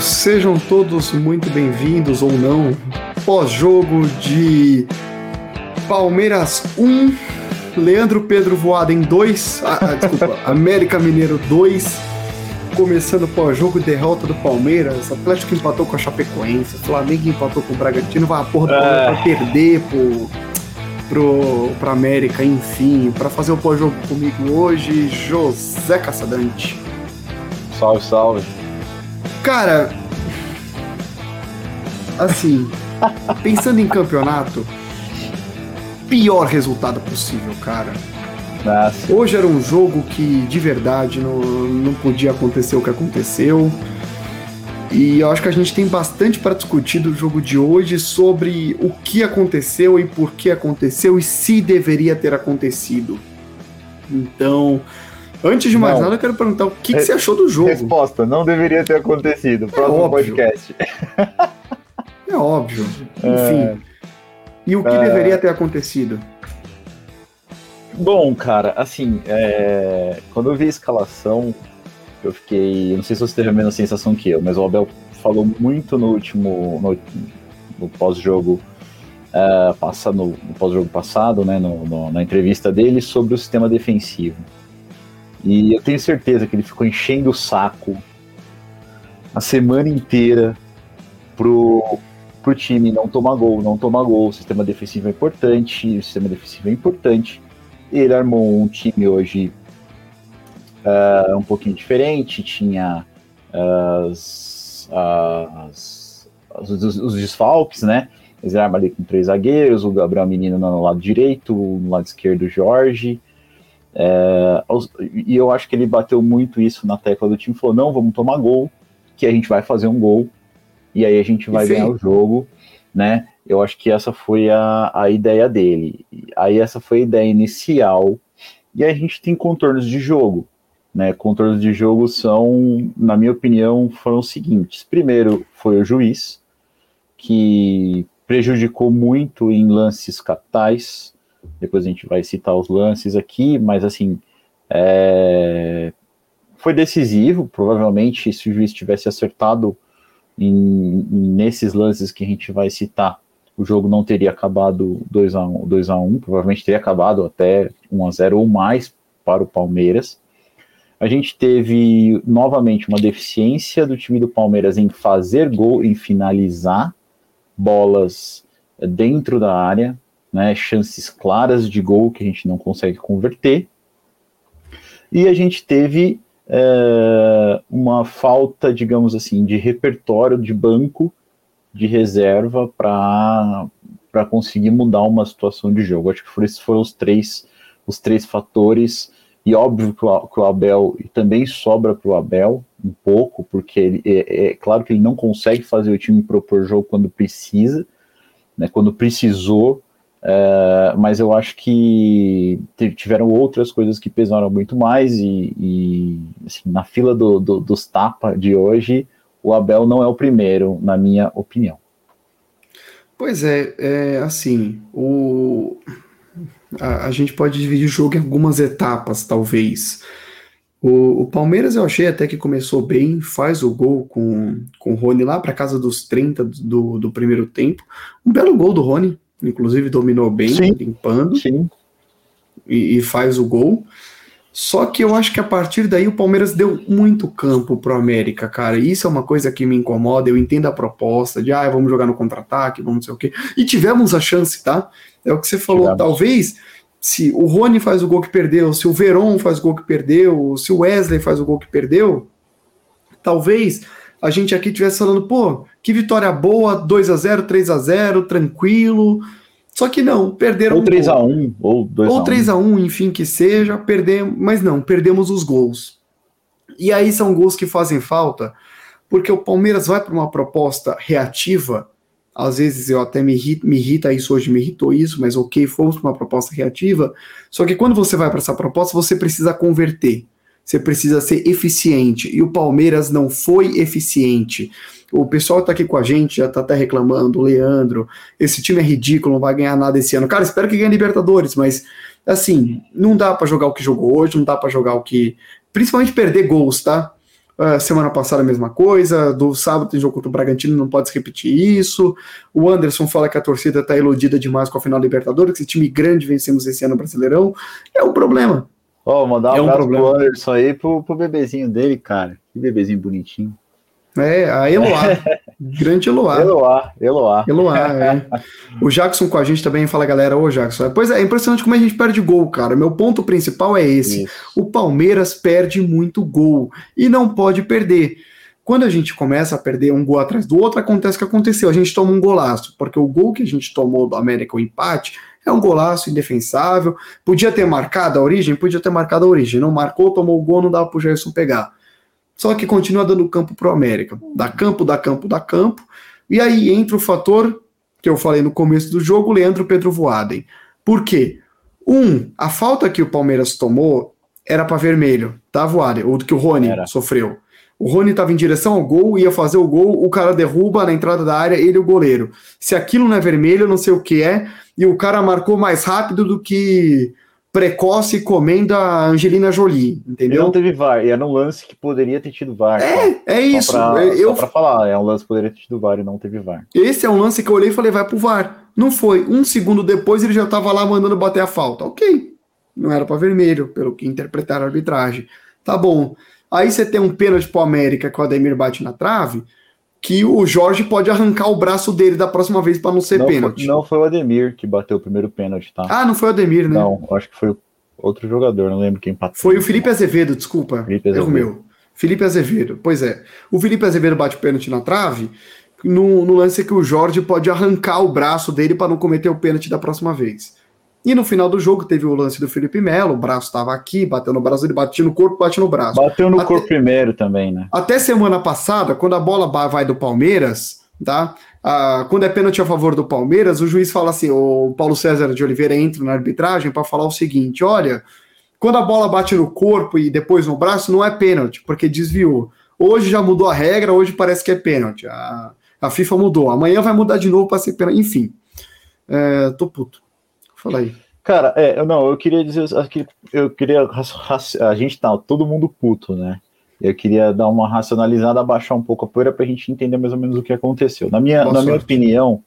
Sejam todos muito bem-vindos ou não. Pós-jogo de Palmeiras 1, Leandro Pedro Voaden 2, ah, ah, desculpa, América Mineiro 2, começando pós-jogo derrota do Palmeiras, Atlético empatou com a Chapecoense, Flamengo empatou com o Bragantino, vai a porra do Palmeiras vai perder pro, pro, pro América, enfim, para fazer o pós-jogo comigo hoje, José Caçadante. Salve, salve. Cara, assim, pensando em campeonato, pior resultado possível, cara. Nossa. Hoje era um jogo que de verdade não, não podia acontecer o que aconteceu. E eu acho que a gente tem bastante para discutir do jogo de hoje sobre o que aconteceu e por que aconteceu e se deveria ter acontecido. Então, antes de mais Não. nada, eu quero perguntar o que, que você achou do jogo. Resposta, não deveria ter acontecido. Próximo óbvio. podcast. É óbvio. Enfim. E o que É. deveria ter acontecido? Bom, cara, assim, é, quando eu vi a escalação, eu fiquei. Não sei se você teve a mesma sensação que eu, mas o Abel falou muito no último. no, no pós-jogo. é, passa no, no pós-jogo passado, né, no- no- na entrevista dele, sobre o sistema defensivo. E eu tenho certeza que ele ficou enchendo o saco a semana inteira pro, pro time não tomar gol, não tomar gol. O sistema defensivo é importante, o sistema defensivo é importante. Ele armou um time hoje ah, um pouquinho diferente, tinha as, as- as- os, os desfalques, né? Eles armam ali com três zagueiros, o Gabriel Menino no lado direito, no lado esquerdo o Jorge. É, e eu acho que ele bateu muito isso na tecla do time, falou, não, vamos tomar gol, que a gente vai fazer um gol, e aí a gente vai Sim. ganhar o jogo, né? Eu acho que essa foi a, a ideia dele. Aí essa foi a ideia inicial. E aí a gente tem contornos de jogo. Né? Contornos de jogo são, na minha opinião, foram os seguintes. Primeiro foi o juiz, que prejudicou muito em lances capitais. Depois a gente vai citar os lances aqui, mas assim, é, foi decisivo. Provavelmente, se o juiz tivesse acertado em- nesses lances que a gente vai citar, o jogo não teria acabado 2 a 1 2 a 1 provavelmente teria acabado até 1 a 0 ou mais para o Palmeiras. A gente teve novamente uma deficiência do time do Palmeiras em fazer gol, em finalizar bolas dentro da área, né, chances claras de gol que a gente não consegue converter. E a gente teve é, uma falta, digamos assim, de repertório de banco de reserva para conseguir mudar uma situação de jogo. Acho que foram, esses foram os três, os três fatores. E óbvio que o, que o Abel e também sobra para o Abel um pouco, porque ele, é, é claro que ele não consegue fazer o time propor jogo quando precisa, né, quando precisou, é, mas eu acho que tiveram outras coisas que pesaram muito mais e, e, assim, na fila do, do- dos tapa de hoje, o Abel não é o primeiro, na minha opinião. Pois é, é assim, o... a, a gente pode dividir o jogo em algumas etapas, talvez. O, o Palmeiras eu achei até que começou bem, faz o gol com, com o Rony lá para casa dos 30 do, do primeiro tempo. Um belo gol do Rony, inclusive dominou bem, Sim. limpando. Sim, e, e faz o gol. Só que eu acho que a partir daí o Palmeiras deu muito campo pro América, cara. E isso é uma coisa que me incomoda. Eu entendo a proposta de, ah, vamos jogar no contra-ataque, vamos não sei o quê. E tivemos a chance, tá? É o que você falou. Tivemos. Talvez se o Rony faz o gol que perdeu, se o Veron faz o gol que perdeu, se o Wesley faz o gol que perdeu, talvez a gente aqui estivesse falando, pô, que vitória boa, 2 a 0 3 a 0 tranquilo. Só que não, perderam ou um gol. 3x1, ou 2x1. Ou 3 a 1 enfim, que seja, perdemos, mas não, perdemos os gols. E aí são gols que fazem falta, porque o Palmeiras vai para uma proposta reativa. Às vezes eu até me irrita, me irrita isso hoje, me irritou isso, mas ok, fomos para uma proposta reativa. Só que quando você vai para essa proposta, você precisa converter. Você precisa ser eficiente. E o Palmeiras não foi eficiente. O pessoal tá aqui com a gente já tá até reclamando, Leandro, esse time é ridículo, não vai ganhar nada esse ano. Cara, espero que ganhe Libertadores, mas assim, não dá para jogar o que jogou hoje, não dá para jogar o que. Principalmente perder gols, tá? Uh, semana passada a mesma coisa. Do sábado tem jogo contra o Bragantino, não pode se repetir isso. O Anderson fala que a torcida está iludida demais com a final da Libertadores, que esse time grande vencemos esse ano Brasileirão. É um problema. Ó, oh, mandar um, é um abraço pro Anderson aí pro, pro bebezinho dele, cara. Que bebezinho bonitinho. É, a Eloá. Grande Eloá. Eloá, Eloá. Eloá, é. O Jackson com a gente também fala, galera, ô Jackson. Pois é, é impressionante como a gente perde gol, cara. Meu ponto principal é esse. Isso. O Palmeiras perde muito gol e não pode perder. Quando a gente começa a perder um gol atrás do outro, acontece o que aconteceu. A gente toma um golaço, porque o gol que a gente tomou do América, o empate, é um golaço indefensável. Podia ter marcado a origem? Podia ter marcado a origem. Não marcou, tomou o gol, não dava pro Gerson pegar. Só que continua dando campo pro América. Dá campo, dá campo, dá campo. E aí entra o fator que eu falei no começo do jogo, Leandro Pedro Voaden. Por quê? Um, a falta que o Palmeiras tomou era para vermelho, tá, Voaden? Ou que o Rony era. sofreu. O Rony estava em direção ao gol, ia fazer o gol, o cara derruba na entrada da área, ele o goleiro. Se aquilo não é vermelho, não sei o que é, e o cara marcou mais rápido do que precoce comenda a Angelina Jolie, entendeu? Ele não teve VAR, e era um lance que poderia ter tido VAR. É, só, é isso. Só pra, eu... só pra falar, é um lance que poderia ter tido VAR e não teve VAR. Esse é um lance que eu olhei e falei, vai pro VAR. Não foi. Um segundo depois ele já tava lá mandando bater a falta. Ok. Não era para vermelho, pelo que interpretaram a arbitragem. Tá bom. Aí você tem um pênalti pro América que o Ademir bate na trave que o Jorge pode arrancar o braço dele da próxima vez para não ser não pênalti. Foi, não foi o Ademir que bateu o primeiro pênalti, tá? Ah, não foi o Ademir, né? Não, acho que foi outro jogador, não lembro quem empatou. Foi o Felipe Azevedo, desculpa. Felipe Azevedo. Erro meu. Felipe Azevedo, pois é. O Felipe Azevedo bate o pênalti na trave no, no lance que o Jorge pode arrancar o braço dele para não cometer o pênalti da próxima vez. E no final do jogo teve o lance do Felipe Melo, o braço estava aqui, bateu no braço, ele batia no corpo, bate no braço. Bateu no até, corpo primeiro também, né? Até semana passada, quando a bola vai do Palmeiras, tá? Ah, quando é pênalti a favor do Palmeiras, o juiz fala assim: o Paulo César de Oliveira entra na arbitragem para falar o seguinte: olha, quando a bola bate no corpo e depois no braço, não é pênalti, porque desviou. Hoje já mudou a regra, hoje parece que é pênalti. A, a FIFA mudou. Amanhã vai mudar de novo para ser pênalti. Enfim, é, tô puto. Fala aí. Cara, é, não, eu queria dizer eu queria a gente tá todo mundo puto, né? Eu queria dar uma racionalizada, abaixar um pouco a poeira para a gente entender mais ou menos o que aconteceu. Na minha, na minha opinião,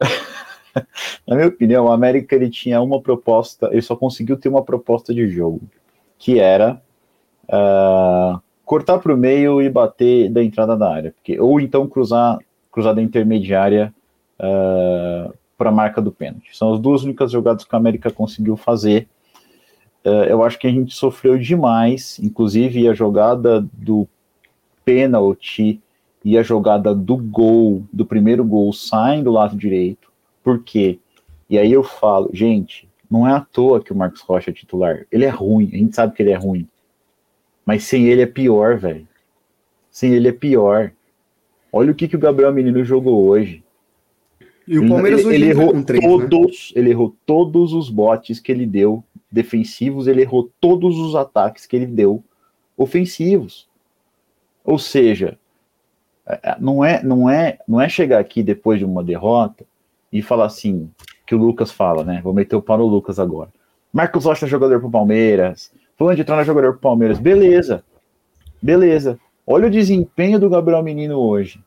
na minha opinião, o América ele tinha uma proposta, ele só conseguiu ter uma proposta de jogo, que era uh, cortar para o meio e bater da entrada da área, porque, ou então cruzar cruzada intermediária uh, para a marca do pênalti. São as duas únicas jogadas que a América conseguiu fazer. Uh, eu acho que a gente sofreu demais, inclusive a jogada do pênalti e a jogada do gol, do primeiro gol, saem do lado direito. Por quê? E aí eu falo, gente, não é à toa que o Marcos Rocha é titular. Ele é ruim, a gente sabe que ele é ruim. Mas sem ele é pior, velho. Sem ele é pior. Olha o que, que o Gabriel Menino jogou hoje. E o Palmeiras ele, ele errou três, né? todos, né? ele errou todos os botes que ele deu defensivos, ele errou todos os ataques que ele deu ofensivos. Ou seja, é, é, não é, não é, não é chegar aqui depois de uma derrota e falar assim, que o Lucas fala, né? Vou meter o pau no Lucas agora. Marcos Rocha é jogador pro Palmeiras, Fulano de Trona é jogador pro Palmeiras. Beleza. Beleza. Olha o desempenho do Gabriel Menino hoje,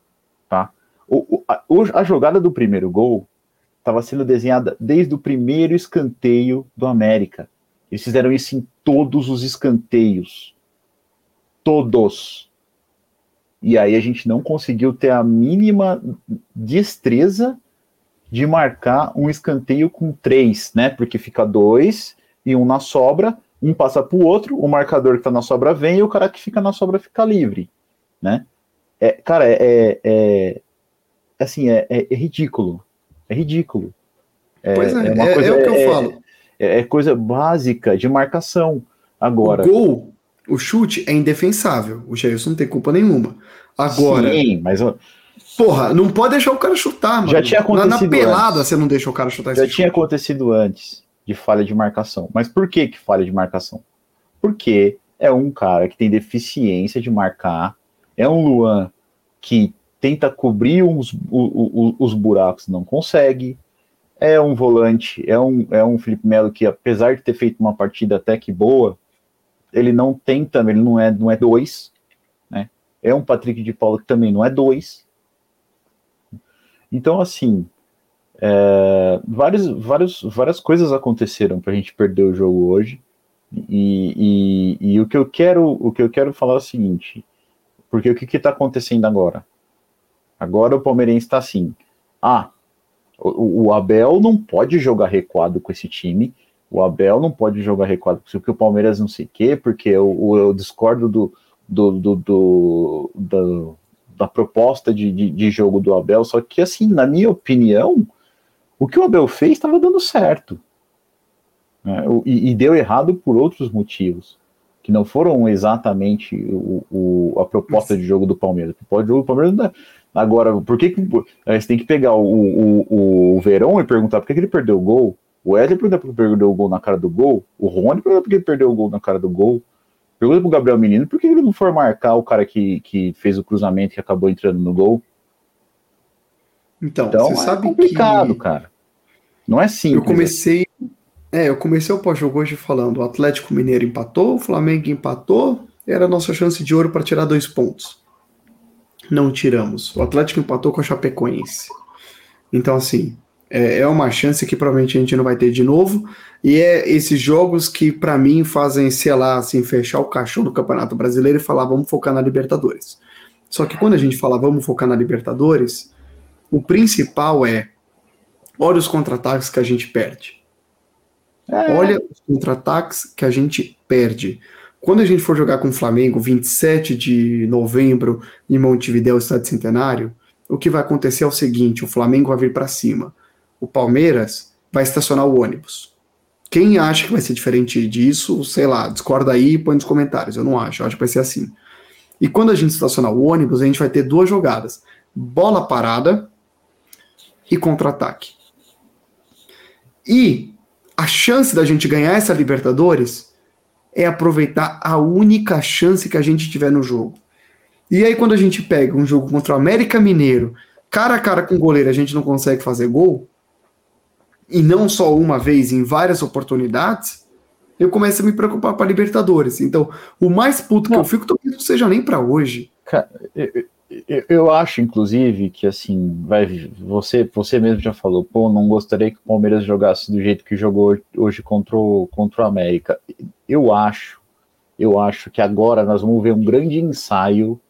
tá? O, a, a jogada do primeiro gol estava sendo desenhada desde o primeiro escanteio do América. Eles fizeram isso em todos os escanteios. Todos. E aí a gente não conseguiu ter a mínima destreza de marcar um escanteio com três, né? Porque fica dois e um na sobra, um passa para o outro, o marcador que está na sobra vem e o cara que fica na sobra fica livre, né? É, cara, é, é, é assim, é, é, é, ridículo. É ridículo. É, pois é, é, é, coisa, é o que eu falo. É, coisa básica de marcação. Agora. O gol, o chute é indefensável. O Jailson não tem culpa nenhuma. Agora. Sim, mas. Porra, não pode deixar o cara chutar, mano. Já tinha acontecido. Na, na pelada antes. você não deixa o cara chutar Já tinha chute. acontecido antes de falha de marcação. Mas por que, que falha de marcação? Porque é um cara que tem deficiência de marcar. É um Luan que tenta cobrir os, os buracos, não consegue. É um volante, é um, é um Felipe Melo que, apesar de ter feito uma partida até que boa, ele não tem também, ele não é, não é dois, né? é um Patrick de Paula que também não é dois. Então, assim, é, vários, vários, várias coisas aconteceram para a gente perder o jogo hoje. E, e, e, o que eu quero o que eu quero falar é o seguinte, porque o que está acontecendo agora? Agora o Palmeirense está assim. Ah, o, o, Abel não pode jogar recuado com esse time. O Abel não pode jogar recuado porque o Palmeiras não sei o quê, porque eu, eu discordo do, do, do, do, do da proposta de, de, de, jogo do Abel. Só que, assim, na minha opinião, o que o Abel fez estava dando certo. Né? E, e, deu errado por outros motivos, que não foram exatamente o, o a proposta de jogo do Palmeiras. O jogo do Palmeiras não é, Agora, por que, que você tem que pegar o, o, o Verão e perguntar por que, que ele perdeu o gol? O Wesley pergunta por que ele perdeu o gol na cara do gol. O Rony pergunta por que ele perdeu o gol na cara do gol. Pergunta pro Gabriel Menino por que ele não foi marcar o cara que, que fez o cruzamento que acabou entrando no gol. Então, então você é sabe complicado, que... cara. Não é simples. Eu comecei, é, eu comecei o pós-jogo hoje falando: o Atlético Mineiro empatou, o Flamengo empatou, era a nossa chance de ouro para tirar dois pontos não tiramos. O Atlético empatou com a Chapecoense. Então, assim, é, é uma chance que provavelmente a gente não vai ter de novo. E é esses jogos que, para mim, fazem, sei lá, assim, fechar o caixão do Campeonato Brasileiro e falar, vamos focar na Libertadores. Só que quando a gente fala, vamos focar na Libertadores, o principal é, olha os contra-ataques que a gente perde. É. Olha os contra-ataques que a gente perde. Quando a gente for jogar com o Flamengo, 27 de novembro, em Montevideo, Estado Centenário, o que vai acontecer é o seguinte: o Flamengo vai vir para cima, o Palmeiras vai estacionar o ônibus. Quem acha que vai ser diferente disso, sei lá, discorda aí e põe nos comentários. Eu não acho, eu acho que vai ser assim. E quando a gente estacionar o ônibus, a gente vai ter duas jogadas: bola parada e contra-ataque. E a chance da gente ganhar essa Libertadores é aproveitar a única chance que a gente tiver no jogo. E aí, quando a gente pega um jogo contra o América Mineiro, cara a cara com o goleiro, a gente não consegue fazer gol, e não só uma vez, em várias oportunidades, eu começo a me preocupar para Libertadores. Então, o mais puto não. que eu fico, talvez não seja nem para hoje. Cara, eu, eu, eu, acho, inclusive, que assim, vai, você, você mesmo já falou, pô, não gostaria que o Palmeiras jogasse do jeito que jogou hoje contra o, contra o América. Eu acho, eu acho que agora nós vamos ver um grande ensaio.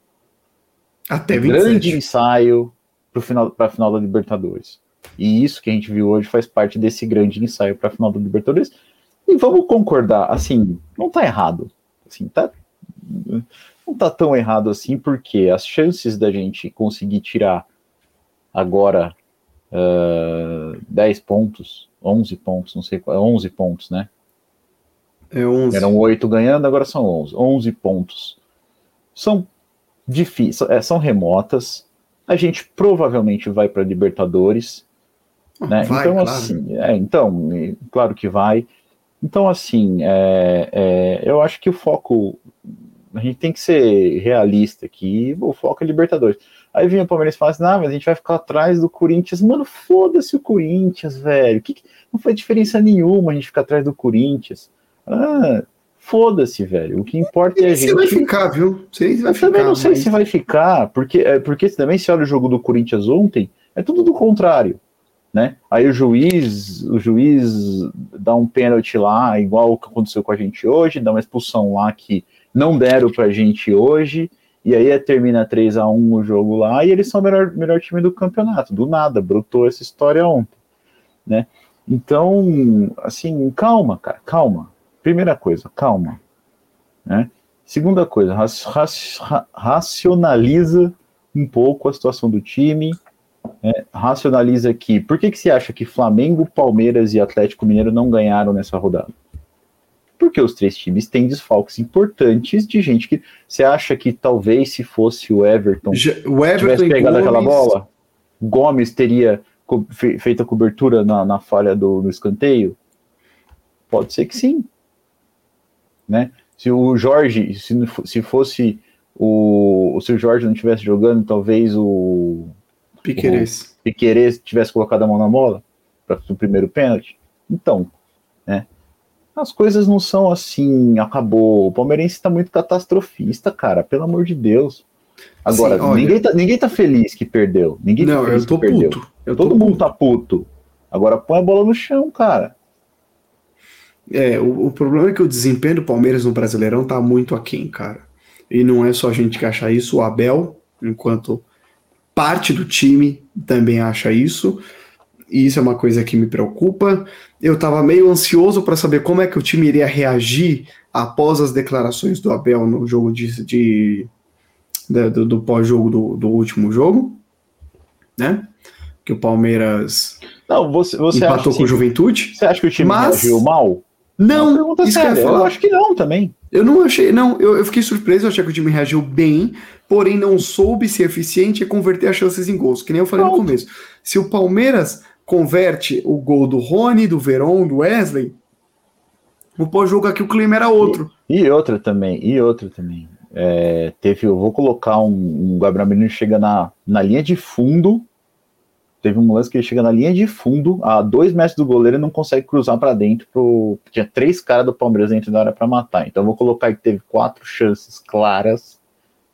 Até um grande ensaio para final, a final da Libertadores. E isso que a gente viu hoje faz parte desse grande ensaio para a final da Libertadores. E vamos concordar, assim, não tá errado. Assim, tá não tá tão errado assim, porque as chances da gente conseguir tirar agora uh, 10 pontos, 11 pontos, não sei qual, 11 pontos, né? É 11. Eram 8 ganhando, agora são 11. 11 pontos. São difíceis, é, são remotas. A gente provavelmente vai para Libertadores. Ah, né? Vai, então, claro. assim, é, então, claro que vai. Então, assim, é, é, eu acho que o foco a gente tem que ser realista aqui, o foco é Libertadores. Aí vinha o Palmeiras e falava assim, ah, mas a gente vai ficar atrás do Corinthians. Mano, foda-se o Corinthians, velho. Que, que, não faz diferença nenhuma a gente ficar atrás do Corinthians. Ah, foda-se, velho. O que importa é a gente. Você vai ficar, viu? Você vai Eu ficar, também não sei mas... se vai ficar, porque, é, porque também se olha o jogo do Corinthians ontem, é tudo do contrário. Né? Aí o juiz, o juiz dá um pênalti lá, igual o que aconteceu com a gente hoje, dá uma expulsão lá que não deram pra gente hoje, e aí termina 3 a 1 o jogo lá, e eles são o melhor, melhor time do campeonato, do nada, brotou essa história ontem, né? Então, assim, calma, cara, calma. Primeira coisa, calma, né? Segunda coisa, racionaliza um pouco a situação do time, né? racionaliza aqui. Por que, que você acha que Flamengo, Palmeiras e Atlético Mineiro não ganharam nessa rodada? Porque os três times têm desfalques importantes de gente que você acha que talvez se fosse o Everton, Já, o Everton tivesse pegado Gomes... aquela bola, Gomes teria feito a cobertura na, na falha do, do escanteio? Pode ser que sim. Né? Se o Jorge, se, se fosse o, se o Jorge não estivesse jogando, talvez o Piqueires. O Piqueires tivesse colocado a mão na bola para o primeiro pênalti. Então, né? As coisas não são assim, acabou. O palmeirense está muito catastrofista, cara, pelo amor de Deus. Agora, olha, ninguém, tá, ninguém tá feliz que perdeu. Ninguém tá não, tá eu tô puto. Eu Todo mundo puto. tá puto. Agora põe a bola no chão, cara. É, o, o, problema é que o desempenho do Palmeiras no Brasileirão tá muito aquém, cara. E não é só a gente que acha isso, o Abel, enquanto parte do time, também acha isso. E isso é uma coisa que me preocupa. Eu tava meio ansioso para saber como é que o time iria reagir após as declarações do Abel no jogo de, de do, do pós-jogo do, do último jogo, né? Que o Palmeiras não, você, você empatou com o Juventude. Você acha que o time mas... reagiu mal? Não, isso séria. que eu, eu acho que não também. Eu não achei, não, eu, eu fiquei surpreso, eu achei que o time reagiu bem, porém não soube ser eficiente e converter as chances em gols, que nem eu falei Pronto. no começo. Se o Palmeiras converte o gol do Rony, do Veron, do Wesley, o pós-jogo aqui o clima era outro. E, e outra também, e outra também. É, teve, eu vou colocar um, um Gabriel Menino chega na, na linha de fundo Teve um lance que ele chega na linha de fundo, a dois metros do goleiro e não consegue cruzar para dentro. Pro... Tinha três caras do Palmeiras dentro da área para matar. Então eu vou colocar que teve quatro chances claras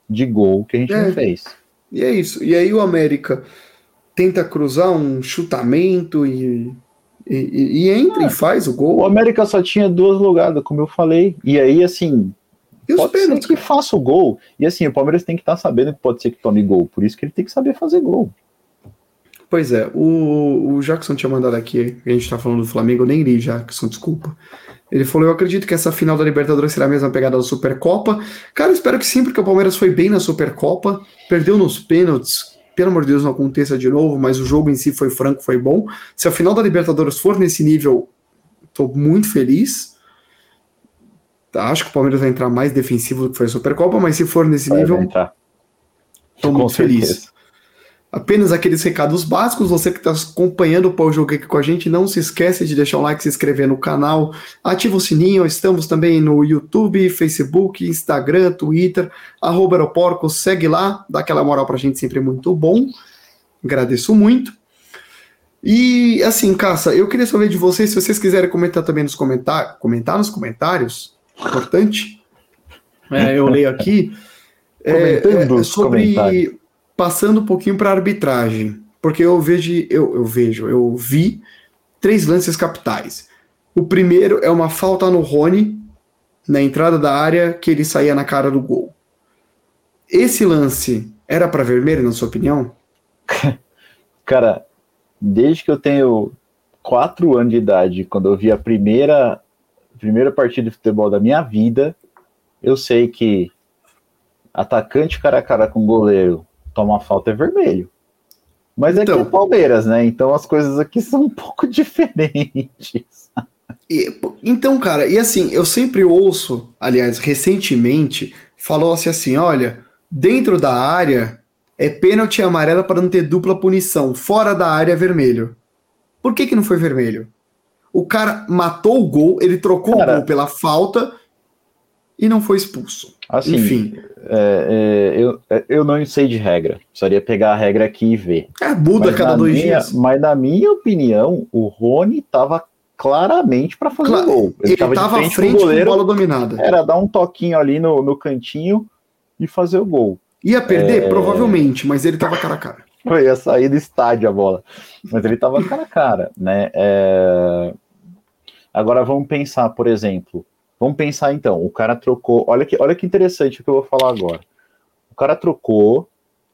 de gol que a gente é. não fez. E é isso. E aí o América tenta cruzar um chutamento e, e, e entra ah, e faz o gol. O América só tinha duas lugadas, como eu falei. E aí, assim, e pode ser que faça o gol. E assim, o Palmeiras tem que estar tá sabendo que pode ser que tome gol. Por isso que ele tem que saber fazer gol. Pois é, o, o Jackson tinha mandado aqui, a gente tá falando do Flamengo, eu nem li, Jackson, desculpa. Ele falou: Eu acredito que essa final da Libertadores será a mesma pegada da Supercopa. Cara, espero que sim, porque o Palmeiras foi bem na Supercopa, perdeu nos pênaltis. Pelo amor de Deus, não aconteça de novo, mas o jogo em si foi franco, foi bom. Se a final da Libertadores for nesse nível, tô muito feliz. Acho que o Palmeiras vai entrar mais defensivo do que foi a Supercopa, mas se for nesse vai nível, tô muito certeza. feliz apenas aqueles recados básicos. Você que está acompanhando o Pau Jogo aqui com a gente, não se esquece de deixar um like, se inscrever no canal, ativa o sininho. Estamos também no YouTube, Facebook, Instagram, Twitter, arroba Aeroporco. Segue lá, dá aquela moral para a gente, sempre muito bom. Agradeço muito. E assim, Caça, eu queria saber de vocês, se vocês quiserem comentar também nos comentários, comentar nos comentários, importante. É, eu leio aqui. É, é, sobre passando um pouquinho para arbitragem, porque eu vejo, eu, eu vejo, eu vi três lances capitais. O primeiro é uma falta no Rony, na entrada da área, que ele saía na cara do gol. Esse lance era para vermelho, na sua opinião? Cara, desde que eu tenho quatro anos de idade, quando eu vi a primeira, primeira partida de futebol da minha vida, eu sei que atacante cara a cara com goleiro toma falta é vermelho. Mas então, é que é então. Palmeiras, né? Então as coisas aqui são um pouco diferentes. E, então, cara, e assim, eu sempre ouço, aliás, recentemente, falou-se assim: olha, dentro da área é pênalti amarela para não ter dupla punição, fora da área é vermelho. Por que, que não foi vermelho? O cara matou o gol, ele trocou cara, o gol pela falta e não foi expulso. Assim, Enfim. É, é, eu, é, eu não sei de regra. Precisaria pegar a regra aqui e ver. É, muda mas cada dois minha, dias. Mas na minha opinião, o Rony estava claramente para fazer Cla gol. Ele estava à frente goleiro, com bola dominada. Era dar um toquinho ali no, no cantinho e fazer o gol. Ia perder? É... Provavelmente, mas ele estava cara a cara. Ia sair do estádio a bola. Mas ele estava cara a cara, né? É... Agora vamos pensar, por exemplo, Vamos pensar então, o cara trocou. Olha que, olha que interessante o que eu vou falar agora. O cara trocou,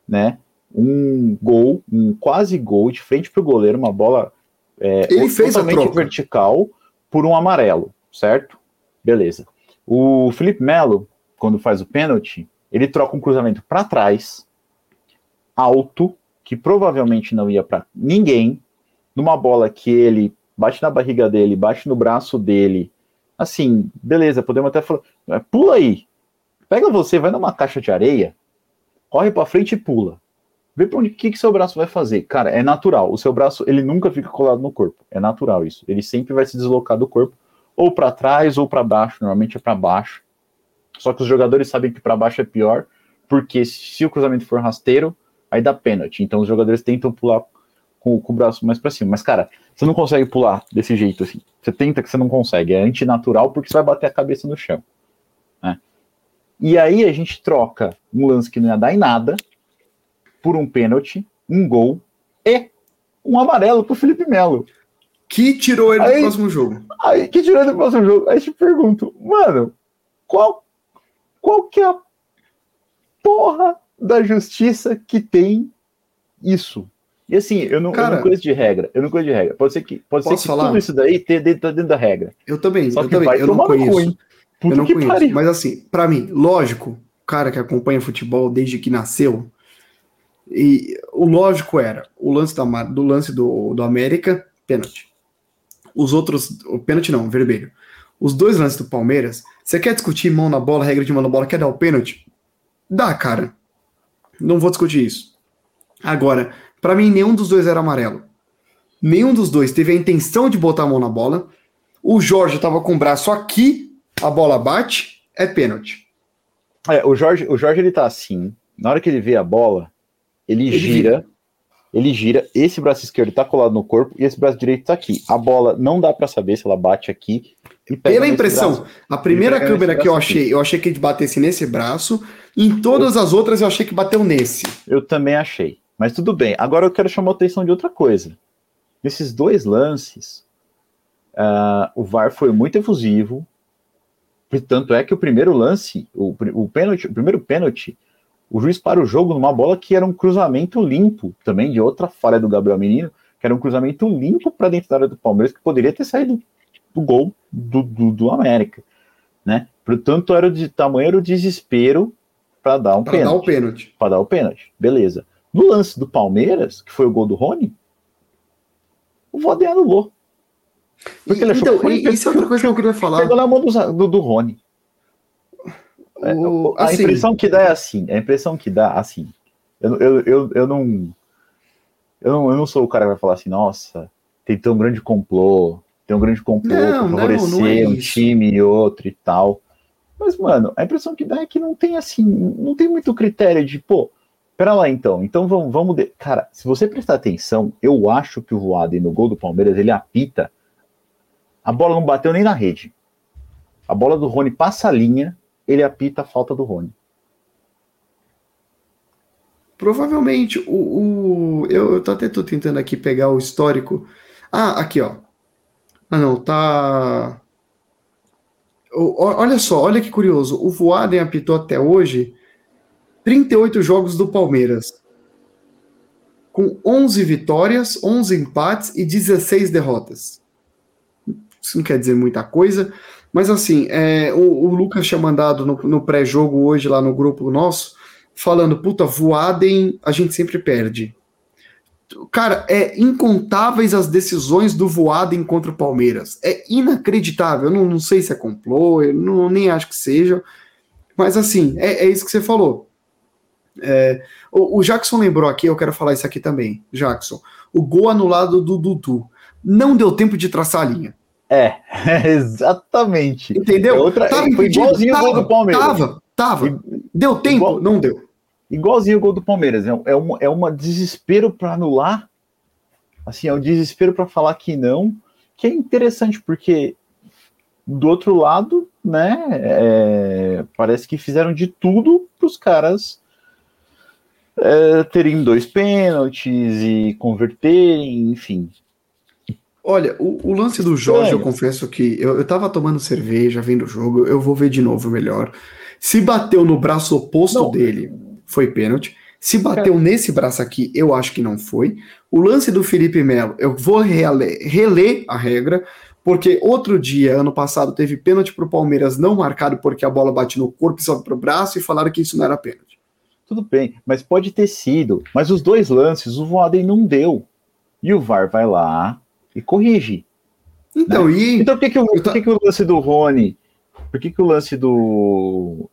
né? Um gol, um quase gol de frente pro goleiro, uma bola é, Ele fez totalmente vertical por um amarelo, certo? Beleza. O Felipe Melo, quando faz o pênalti, ele troca um cruzamento para trás, alto, que provavelmente não ia para ninguém, numa bola que ele bate na barriga dele, bate no braço dele assim, beleza, podemos até falar, pula aí, pega você, vai numa caixa de areia, corre para frente e pula. Vê para onde que, que seu braço vai fazer. Cara, é natural. O seu braço, ele nunca fica colado no corpo. É natural isso. Ele sempre vai se deslocar do corpo, ou para trás ou para baixo. Normalmente é para baixo. Só que os jogadores sabem que para baixo é pior, porque se o cruzamento for rasteiro, aí dá pênalti. Então os jogadores tentam pular com, com o braço mais para cima. Mas, cara, você não consegue pular desse jeito assim. Você tenta que você não consegue. É antinatural porque você vai bater a cabeça no chão. Né? E aí a gente troca um lance que não ia dar em nada por um pênalti, um gol e um amarelo pro Felipe Melo. Que tirou ele aí, do próximo jogo. Aí, que tirou ele do próximo jogo. Aí eu te pergunto, mano, qual, qual que é a porra da justiça que tem isso? E assim, eu não, Cara, eu não conheço de regra. Eu não conheço de regra. Pode ser que, pode ser que falar? tudo isso daí esteja dentro, dentro, da regra. Eu também, Só eu também. eu não conheço. eu não conheço. Pariu. Mas assim, para mim, lógico, o cara que acompanha futebol desde que nasceu, e o lógico era o lance da, do lance do, do América, pênalti. Os outros, o pênalti não, vermelho. Os dois lances do Palmeiras, você quer discutir mão na bola, regra de mão na bola, quer dar o pênalti? Dá, cara. Não vou discutir isso. Agora, para mim, nenhum dos dois era amarelo. Nenhum dos dois teve a intenção de botar a mão na bola. O Jorge estava com o braço aqui, a bola bate, é pênalti. É, o Jorge, o Jorge ele tá assim. Na hora que ele vê a bola, ele, ele gira, vira. ele gira. Esse braço esquerdo tá colado no corpo e esse braço direito tá aqui. A bola não dá para saber se ela bate aqui. Pela impressão, braço. a primeira câmera que eu achei, aqui. eu achei que ele batesse nesse braço. Em todas as outras eu achei que bateu nesse. Eu também achei. Mas tudo bem. Agora eu quero chamar a atenção de outra coisa. Nesses dois lances, uh, o VAR foi muito efusivo. Tanto é que o primeiro lance, o, o, pênalti, o primeiro pênalti, o juiz para o jogo numa bola que era um cruzamento limpo, também de outra falha do Gabriel Menino, que era um cruzamento limpo para dentro da área do Palmeiras, que poderia ter saído do gol do, do, do América. Né? Portanto, era de tamanho era o desespero para dar um pra pênalti. Para dar o pênalti. Para dar o pênalti. Beleza. No lance do Palmeiras, que foi o gol do Rony, o Vodé anulou. Porque ele então, achou isso é outra coisa que eu queria falar. Pegou na mão do, do, do Rony. O, a assim, impressão que dá é assim. A impressão que dá, assim. Eu, eu, eu, eu, não, eu não. Eu não sou o cara que vai falar assim, nossa, tem tão grande complô, tem um grande complô não, pra favorecer não, não é um time e outro e tal. Mas, mano, a impressão que dá é que não tem assim, não tem muito critério de, pô, Pera lá então, então vamos, vamos de... cara, se você prestar atenção, eu acho que o Voaden no gol do Palmeiras, ele apita, a bola não bateu nem na rede. A bola do Rony passa a linha, ele apita a falta do Rony. Provavelmente, o, o eu, eu até tô tentando aqui pegar o histórico. Ah, aqui ó. Ah não, tá... Olha só, olha que curioso. O Voaden apitou até hoje 38 jogos do Palmeiras, com 11 vitórias, 11 empates e 16 derrotas. Isso não quer dizer muita coisa, mas assim, é, o, o, Lucas tinha mandado no, no pré-jogo hoje lá no grupo nosso, falando, puta, Voaden a gente sempre perde. Cara, é incontáveis as decisões do Voaden contra o Palmeiras. É inacreditável. Eu não, não sei se é complô, eu não, nem acho que seja. Mas assim, é, é isso que você falou. É, o, o, Jackson lembrou aqui, eu quero falar isso aqui também, Jackson. O gol anulado do Dudu. Não deu tempo de traçar a linha. É, exatamente. Entendeu? É outra, tava foi igualzinho tava, o gol do Palmeiras. Tava, tava. Deu tempo? Igual, não deu. Igualzinho o gol do Palmeiras. É, é, uma, é uma desespero para anular. Assim, é um desespero para falar que não. Que é interessante, porque do outro lado, né, é, parece que fizeram de tudo para os caras é, terem dois pênaltis e converterem, enfim. Olha, o, o lance do Jorge, é. eu confesso que eu, eu tava tomando cerveja, vendo o jogo, eu vou ver de novo melhor. Se bateu no braço oposto não. dele, foi pênalti. Se bateu Cara. nesse braço aqui, eu acho que não foi. O lance do Felipe Melo, eu vou reler, reler a regra, porque outro dia, ano passado, teve pênalti pro Palmeiras não marcado porque a bola bate no corpo e sobe pro braço e falaram que isso não era pênalti. Tudo bem, mas pode ter sido. Mas os dois lances, o Voaden não deu. E o VAR vai lá e corrige. Então, né? e... então por, que, que, o, por que, que o lance do Rony? Por que, que o lance do,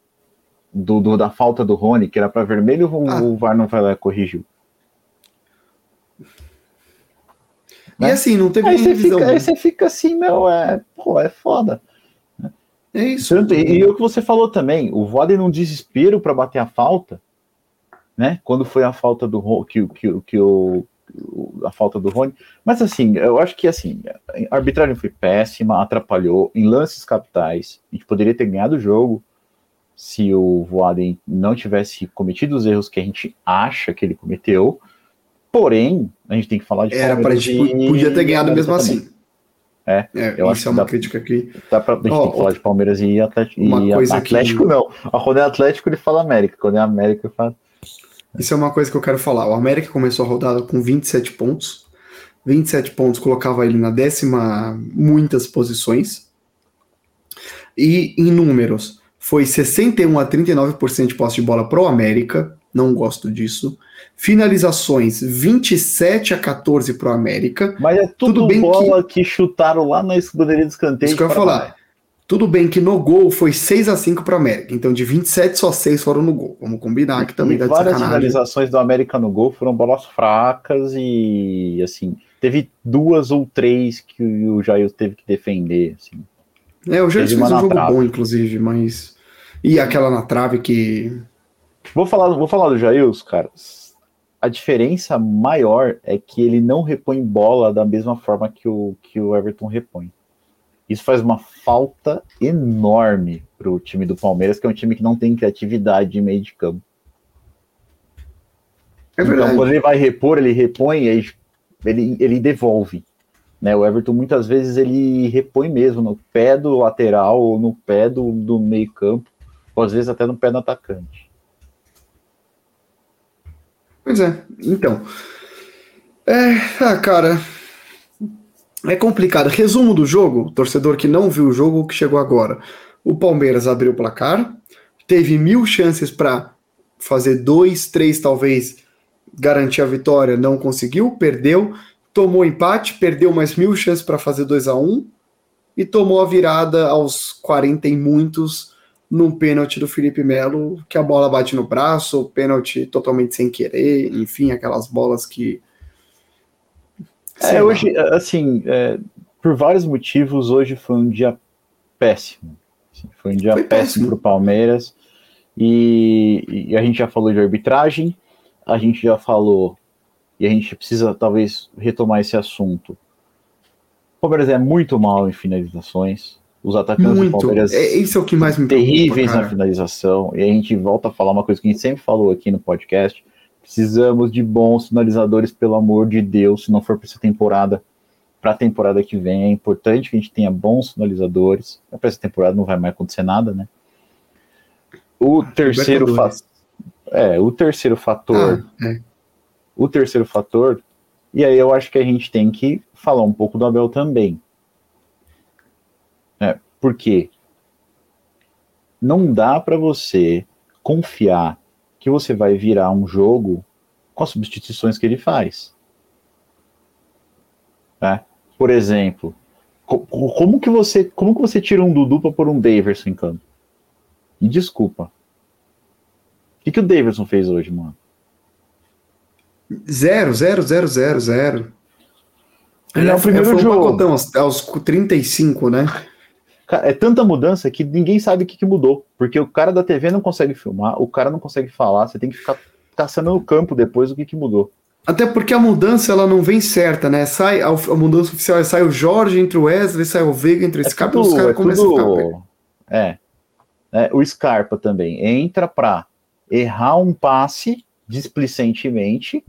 do, do da falta do Rony, que era para vermelho, ah. o VAR não vai lá e corrigiu? E né? assim, não teve aí você, fica, aí você fica assim, meu, é, pô, é foda. É isso. E, e o que você falou também, o Voaden num desespero para bater a falta, né? Quando foi a falta do que, que, que o a falta do Rony, mas assim, eu acho que assim, a arbitragem foi péssima, atrapalhou em lances capitais, a gente poderia ter ganhado o jogo se o Voaden não tivesse cometido os erros que a gente acha que ele cometeu. Porém, a gente tem que falar de Era para gente podia ter ganhado mesmo assim. É, é eu acho é uma dá, crítica que. Dá pra, a gente oh, tem que falar de Palmeiras e Atlético. E Atlético que... não. Quando é Atlético, ele fala América. Quando é América, ele fala. Isso é uma coisa que eu quero falar. O América começou a rodada com 27 pontos. 27 pontos colocava ele na décima muitas posições. E em números, foi 61 a 39% de posse de bola para o América. Não gosto disso. Finalizações 27 a 14 para o América. Mas é tudo, tudo bem bola que... que chutaram lá na escuderia de escanteio. Isso que eu ia falar. Tudo bem que no gol foi 6 a 5 para o América. Então de 27 só 6 foram no gol. Vamos combinar que também e dá várias finalizações do América no gol foram bolas fracas e assim, teve duas ou três que o Jair teve que defender, assim. É, o Jair fez um jogo trave. bom inclusive, mas e aquela na trave que Vou falar, vou falar do Jails, cara a diferença maior é que ele não repõe bola da mesma forma que o, que o Everton repõe. Isso faz uma falta enorme para o time do Palmeiras, que é um time que não tem criatividade de meio de campo. É então, quando ele vai repor, ele repõe, ele, ele devolve. Né? O Everton muitas vezes ele repõe mesmo no pé do lateral ou no pé do, do meio campo, ou às vezes até no pé do atacante. Pois é, então. É, ah, cara. É complicado. Resumo do jogo, torcedor que não viu o jogo, que chegou agora. O Palmeiras abriu o placar, teve mil chances para fazer dois, três, talvez, garantir a vitória, não conseguiu, perdeu, tomou empate, perdeu mais mil chances para fazer 2 a 1 um, e tomou a virada aos 40 e muitos num pênalti do Felipe Melo, que a bola bate no braço, pênalti totalmente sem querer, enfim, aquelas bolas que. É, hoje, assim, é, por vários motivos, hoje foi um dia péssimo. Assim, foi um dia foi péssimo para o Palmeiras. E, e, a gente já falou de arbitragem, a gente já falou, e a gente precisa talvez retomar esse assunto. O Palmeiras é muito mal em finalizações. Os atacantes Muito. do Palmeiras. É, isso é o que mais me Terríveis na finalização. E a gente volta a falar uma coisa que a gente sempre falou aqui no podcast. Precisamos de bons finalizadores, pelo amor de Deus, se não for para essa temporada, para a temporada que vem. É importante que a gente tenha bons finalizadores. Para essa temporada não vai mais acontecer nada, né? O terceiro fator. É, o terceiro fator. Ah, é. O terceiro fator. E aí eu acho que a gente tem que falar um pouco do Abel também por quê? Não dá para você confiar que você vai virar um jogo com as substituições que ele faz. Né? Por exemplo, como que você como que você tira um Dudu para pôr um Daverson em campo? Me desculpa. O que, que o Daverson fez hoje, mano? Zero, zero, zero, zero, zero. Ele é o primeiro é, jogo. Pacotão, aos, aos 35, né? É tanta mudança que ninguém sabe o que, que, mudou. Porque o cara da TV não consegue filmar, o cara não consegue falar, você tem que ficar caçando no campo depois o que, que mudou. Até porque a mudança ela não vem certa, né? Sai, a, a mudança oficial é sai o Jorge entre o Wesley, sai o Veiga entre o é Scarpa, tudo, os caras é começam tudo, a ficar. É, é. O Scarpa também entra pra errar um passe displicentemente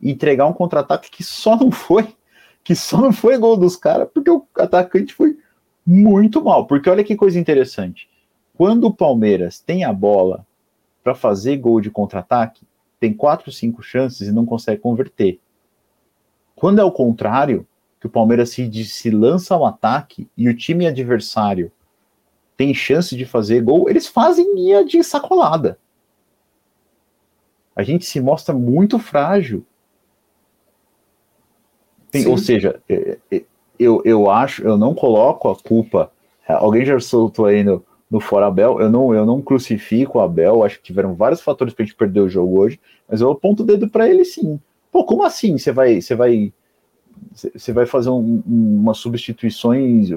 e entregar um contra-ataque que só não foi, que só não foi gol dos caras, porque o atacante foi muito mal, porque olha que coisa interessante. Quando o Palmeiras tem a bola para fazer gol de contra-ataque, tem quatro, cinco chances e não consegue converter. Quando é o contrário, que o Palmeiras se, se lança ao ataque e o time adversário tem chance de fazer gol, eles fazem linha de sacolada. A gente se mostra muito frágil. Tem, ou seja, é, é, eu, eu acho, eu não coloco a culpa. Alguém já soltou aí no, no Fora Abel, eu não, eu não crucifico o Abel, acho que tiveram vários fatores para a gente perder o jogo hoje, mas eu aponto o dedo para ele sim. Pô, como assim você vai, você vai, você vai fazer um, umas substituições?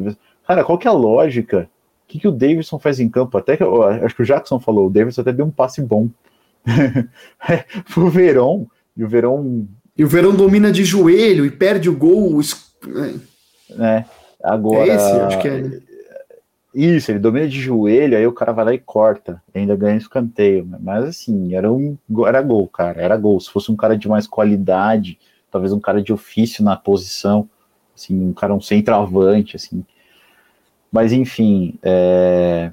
Cara, qual que é a lógica? O que, que o Davidson faz em campo? Até que acho que o Jackson falou, o Davidson até deu um passe bom pro Verão, e o Verão. E o Verão domina de joelho e perde o gol. Né? Agora. É esse, acho que é. Isso, ele domina de joelho, aí o cara vai lá e corta, ainda ganha escanteio. Mas assim, era um era gol, cara, era gol. Se fosse um cara de mais qualidade, talvez um cara de ofício na posição, assim, um cara um centroavante, assim. Mas enfim, é...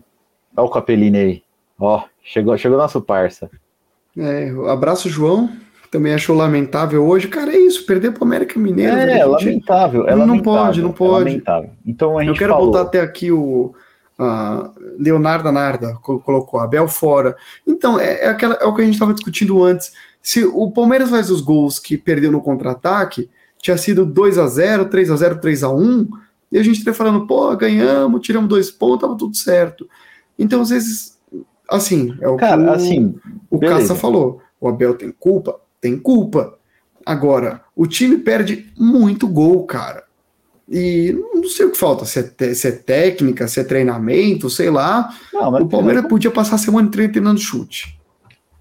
olha o Capelini aí. Ó, chegou, chegou nosso parça. É, abraço, João. Também achou lamentável hoje. Cara, é isso, perder para o América Mineiro. É, é lamentável. É não lamentável, pode, não pode. É então a gente Eu quero falou. botar até aqui o uh, Leonardo Narda, colocou Abel fora. Então, é, é, aquela, é o que a gente estava discutindo antes. Se o Palmeiras faz os gols que perdeu no contra-ataque, tinha sido 2 a 0 3 a 0 3 a 1 e a gente estaria falando, pô, ganhamos, tiramos dois pontos, tava tudo certo. Então, às vezes, assim, é o Cara, que o, assim, o beleza. Caça falou. O Abel tem culpa? Tem culpa. Agora, o time perde muito gol, cara. E não sei o que falta, se é, se é técnica, se é treinamento, sei lá. Não, O Palmeiras podia passar a semana inteira treinando chute.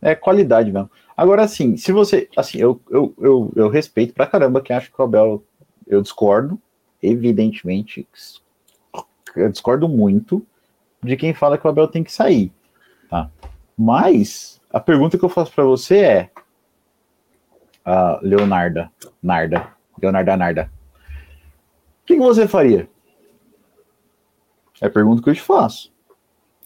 É qualidade mesmo. Agora, assim, se você. Assim, eu, eu, eu, eu respeito pra caramba quem acha que o Abel. Eu discordo, evidentemente. Eu discordo muito de quem fala que o Abel tem que sair. Tá? Mas a pergunta que eu faço pra você é. A Leonarda. Narda. Leonarda Narda. O que, que você faria? É a pergunta que eu te faço.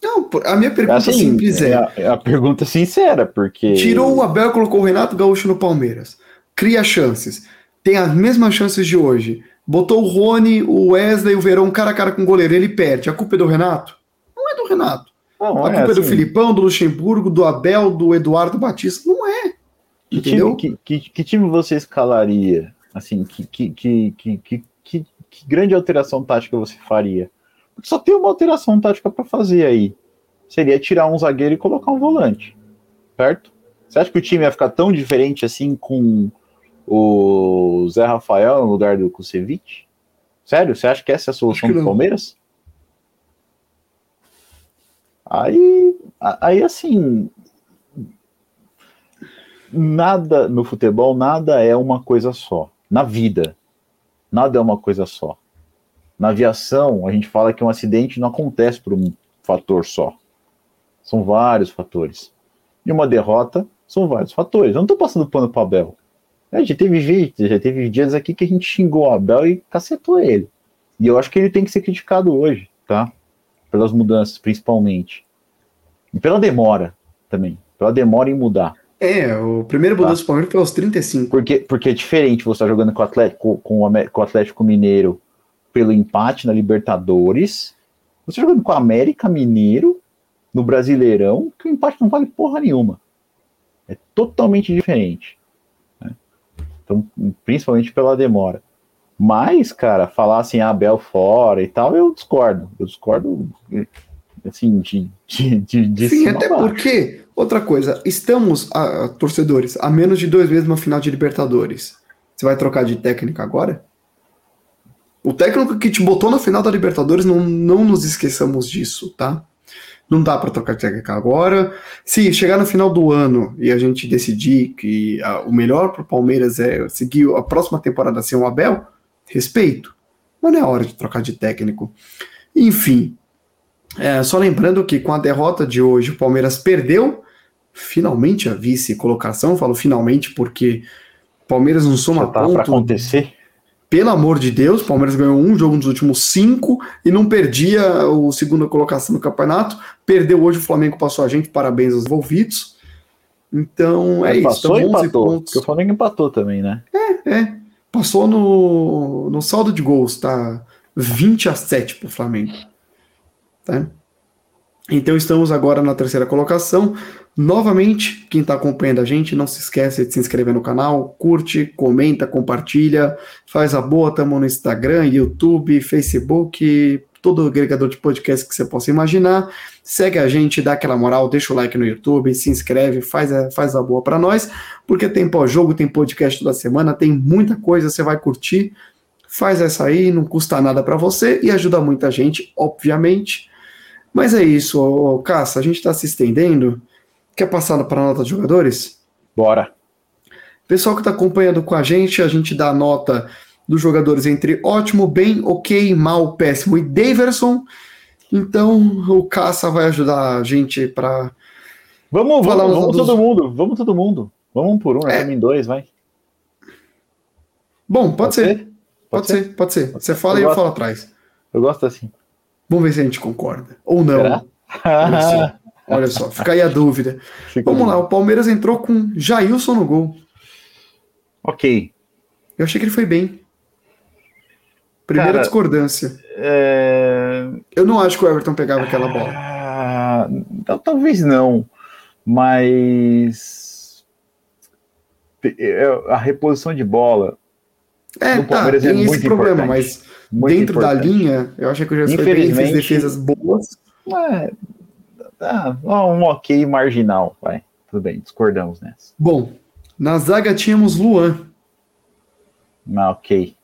Não, a minha pergunta Assim, simples é: a, é a pergunta sincera, porque. tirou o Abel e colocou o Renato Gaúcho no Palmeiras. Cria chances. Tem as mesmas chances de hoje. Botou o Rony, o Wesley, o Verão cara a cara com o goleiro. Ele perde. A culpa é do Renato? Não é do Renato. Não, A culpa é do assim, Filipão, do Luxemburgo, do Abel, do Eduardo Batista. Não é. Que time, que, que, que time você escalaria? Assim, que, que, que, que, que, grande alteração tática você faria? Porque só tem uma alteração tática para fazer aí. Seria tirar um zagueiro e colocar um volante. Certo? Você acha que o time ia ficar tão diferente assim com o Zé Rafael no lugar do Kusevich? Sério? Você acha que essa é a solução do. Palmeiras? Aí, aí assim, nada no futebol, nada é uma coisa só. Na vida, nada é uma coisa só. Na aviação, a gente fala que um acidente não acontece por um fator só. São vários fatores. E uma derrota são vários fatores. Eu não estou passando pano para Abel. É, já teve gente, já teve dias aqui que a gente xingou o Abel e cacetou ele. E eu acho que ele tem que ser criticado hoje, tá? Pelas mudanças, principalmente. E pela demora também. Pela demora em mudar. É, o primeiro Tá. mudança do Palmeiras foi aos 35. Porque, porque é diferente você estar jogando com o Atlético, com o Atlético Mineiro pelo empate na Libertadores, você jogando com o América Mineiro no Brasileirão, que o empate não vale porra nenhuma. É totalmente diferente. né? Então, principalmente pela demora. Mas, cara, falar assim, ah, Abel fora e tal, eu discordo. Eu discordo, assim, de, de, de, de Sim, até porque, outra coisa, estamos, ah, torcedores, a menos de dois meses uma final de Libertadores. Você vai trocar de técnica agora? O técnico que te botou na final da Libertadores, não, não nos esqueçamos disso, tá? Não dá pra trocar de técnica agora. Se chegar no final do ano e a gente decidir que ah, o melhor pro Palmeiras é seguir a próxima temporada sem o Abel, respeito. Mas não é hora de trocar de técnico. Enfim, é, só lembrando que com a derrota de hoje, o Palmeiras perdeu finalmente a vice-colocação. Falo finalmente porque Palmeiras não Já soma pra ponto. acontecer. Pelo amor de Deus, Palmeiras ganhou um jogo nos últimos cinco e não perdia o segunda colocação no campeonato. Perdeu hoje, o Flamengo passou a gente. Parabéns aos envolvidos. Então é Mas isso. passou Estão ou 11 empatou? pontos. O Flamengo empatou também, né? É, passou no, no saldo de gols, tá 20 a 7 pro Flamengo. Tá? Então estamos agora na terceira colocação. Novamente, quem está acompanhando a gente, não se esquece de se inscrever no canal, curte, comenta, compartilha, faz a boa, tamo no Instagram, YouTube, Facebook, todo agregador de podcast que você possa imaginar. Segue a gente, dá aquela moral, deixa o like no YouTube, se inscreve, faz a, faz a boa para nós, porque tem pós-jogo, tem podcast toda semana, tem muita coisa, você vai curtir. Faz essa aí, não custa nada para você e ajuda muita gente, obviamente. Mas é isso, ô, Caça, a gente está se estendendo. Quer passar para a nota de jogadores? Bora. Pessoal que está acompanhando com a gente, a gente dá a nota dos jogadores entre ótimo, bem, ok, mal, péssimo e Daverson. Então o Caça vai ajudar a gente para. Vamos, Falar vamos, os vamos dos- todo mundo, vamos todo mundo. Vamos um por um, É. em dois, vai. Bom, pode, ser. Pode Pode ser, pode ser. Você fala Eu e eu gosto. falo atrás. Eu gosto assim. Vamos ver se a gente concorda. Ou não. Olha só. Olha só, fica aí a dúvida. Fica Vamos bom. lá, o Palmeiras entrou com Jailson no gol. Ok. Eu achei que ele foi bem. Primeira Cara, discordância. É... Eu não acho que o Everton pegava aquela bola. Ah, tal- talvez não, mas é, a reposição de bola É, tá, Palmeiras é tem esse muito problema, importante. mas muito dentro da importante. linha, eu achei que o bem, fez defesas boas. É, tá, um ok marginal, vai. Tudo bem, discordamos nessa. Bom, na zaga tínhamos Luan. Mas ok.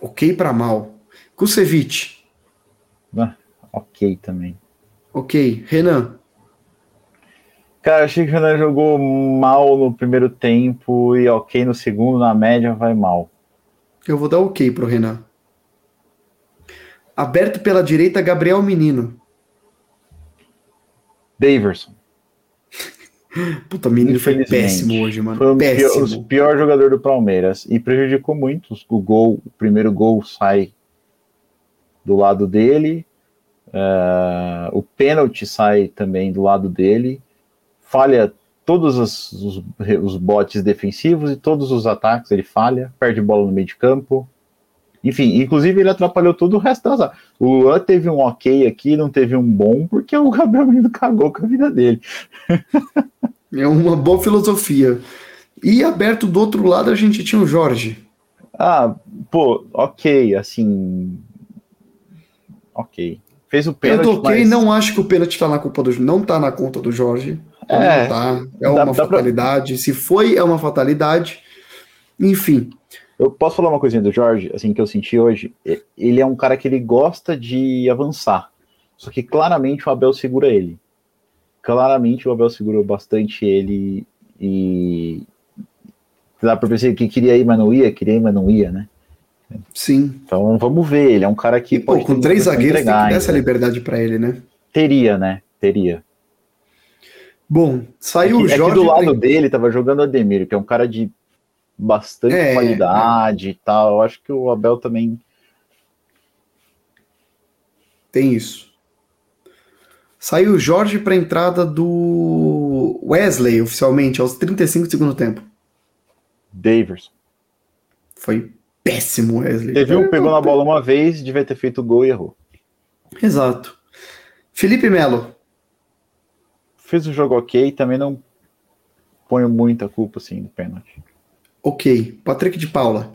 Ok pra mal. Kusevich. Ah, ok também. Ok. Renan. Cara, achei que o Renan jogou mal no primeiro tempo e ok no segundo, na média vai mal. Eu vou dar ok pro Renan. Aberto pela direita, Gabriel Menino. Daverson. Puta, menino foi péssimo hoje, mano. Foi o pior, péssimo. o pior jogador do Palmeiras e prejudicou muito. O gol, o primeiro gol sai do lado dele, eh, o pênalti sai também do lado dele, falha todos os, os, os botes defensivos e todos os ataques ele falha, perde bola no meio de campo. Enfim, inclusive ele atrapalhou todo o resto das. O Luan teve um ok aqui, não teve um bom, porque o Gabriel Menino cagou com a vida dele. É uma boa filosofia. E aberto do outro lado, a gente tinha o Jorge. Ah, pô, ok, assim. Ok. Fez o Eu pênalti, tô ok, mas... não acho que o pênalti tá na culpa do não tá na conta do Jorge. É, não tá. É dá- uma dá pra- fatalidade. Se foi, é uma fatalidade. Enfim. Eu posso falar uma coisinha do Jorge, assim, que eu senti hoje? Ele é um cara que ele gosta de avançar. Só que claramente o Abel segura ele. Claramente o Abel segurou bastante ele e. Dá pra perceber que queria ir, mas não ia, queria ir, mas não ia, né? Sim. Então vamos ver, ele é um cara que E, pô, pode com três pra zagueiros tem que dar essa ainda. liberdade pra ele, né? Teria, né? Teria. Bom, saiu é o é Jorge. do lado dele tava jogando o Ademir, que é um cara de bastante É, qualidade e tal. Eu acho que o Abel também. Tem isso. Saiu o Jorge para entrada do Wesley, oficialmente, aos 35 do segundo tempo. Daverson. Foi péssimo o Wesley. Teve um, pegou na bola uma vez, devia ter feito gol e errou. Exato. Felipe Melo. Fez o jogo ok, também não ponho muita culpa assim no pênalti. Ok. Patrick de Paula.